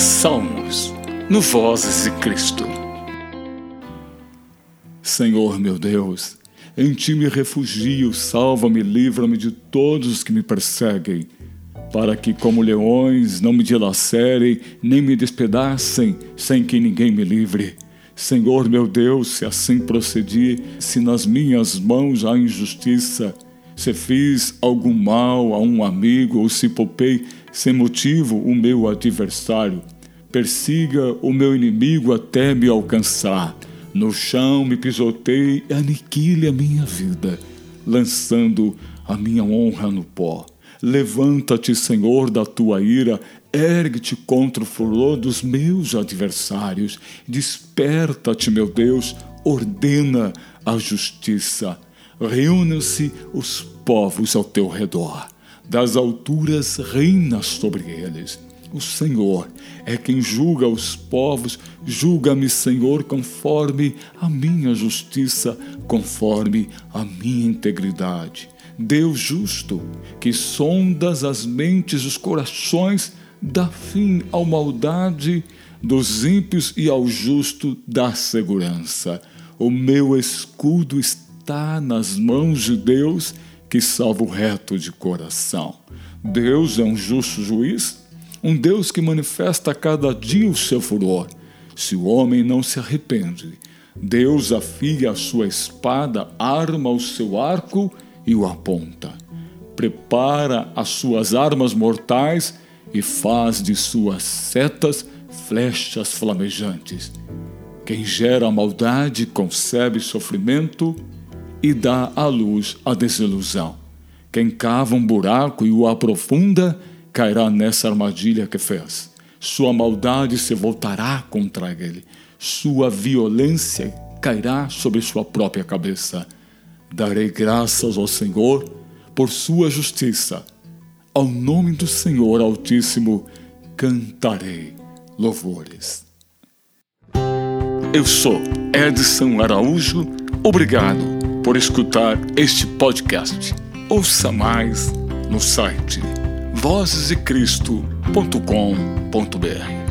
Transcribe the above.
Salmos, no Vozes de Cristo. Senhor meu Deus, em ti me refugio, salva-me, livra-me de todos os que me perseguem, para que, como leões, não me dilacerem, nem me despedacem, sem que ninguém me livre. Senhor meu Deus, se assim procedi, se nas minhas mãos há injustiça, se fiz algum mal a um amigo ou se poupei sem motivo o meu adversário, persiga o meu inimigo até me alcançar. No chão me pisotei e aniquile a minha vida, lançando a minha honra no pó. Levanta-te, Senhor, da tua ira, ergue-te contra o furor dos meus adversários. Desperta-te, meu Deus, ordena a justiça. Reúnam-se os povos ao teu redor. Das alturas reina sobre eles. O Senhor é quem julga os povos, julga-me, Senhor, conforme a minha justiça, conforme a minha integridade. Deus justo, que sondas as mentes os corações, dá fim à maldade dos ímpios e ao justo dá segurança. O meu escudo está nas mãos de Deus, que salva o reto de coração. Deus é um justo juiz, um Deus que manifesta a cada dia o seu furor. Se o homem não se arrepende, Deus afia a sua espada, arma o seu arco e o aponta. Prepara as suas armas mortais e faz de suas setas flechas flamejantes. Quem gera maldade concebe sofrimento e dá à luz a desilusão. Quem cava um buraco e o aprofunda cairá nessa armadilha que fez. Sua maldade se voltará contra ele, sua violência cairá sobre sua própria cabeça. Darei graças ao Senhor por sua justiça. Ao nome do Senhor Altíssimo cantarei louvores. Eu sou Edson Araújo. Obrigado por escutar este podcast. Ouça mais no site vozesdecristo.com.br.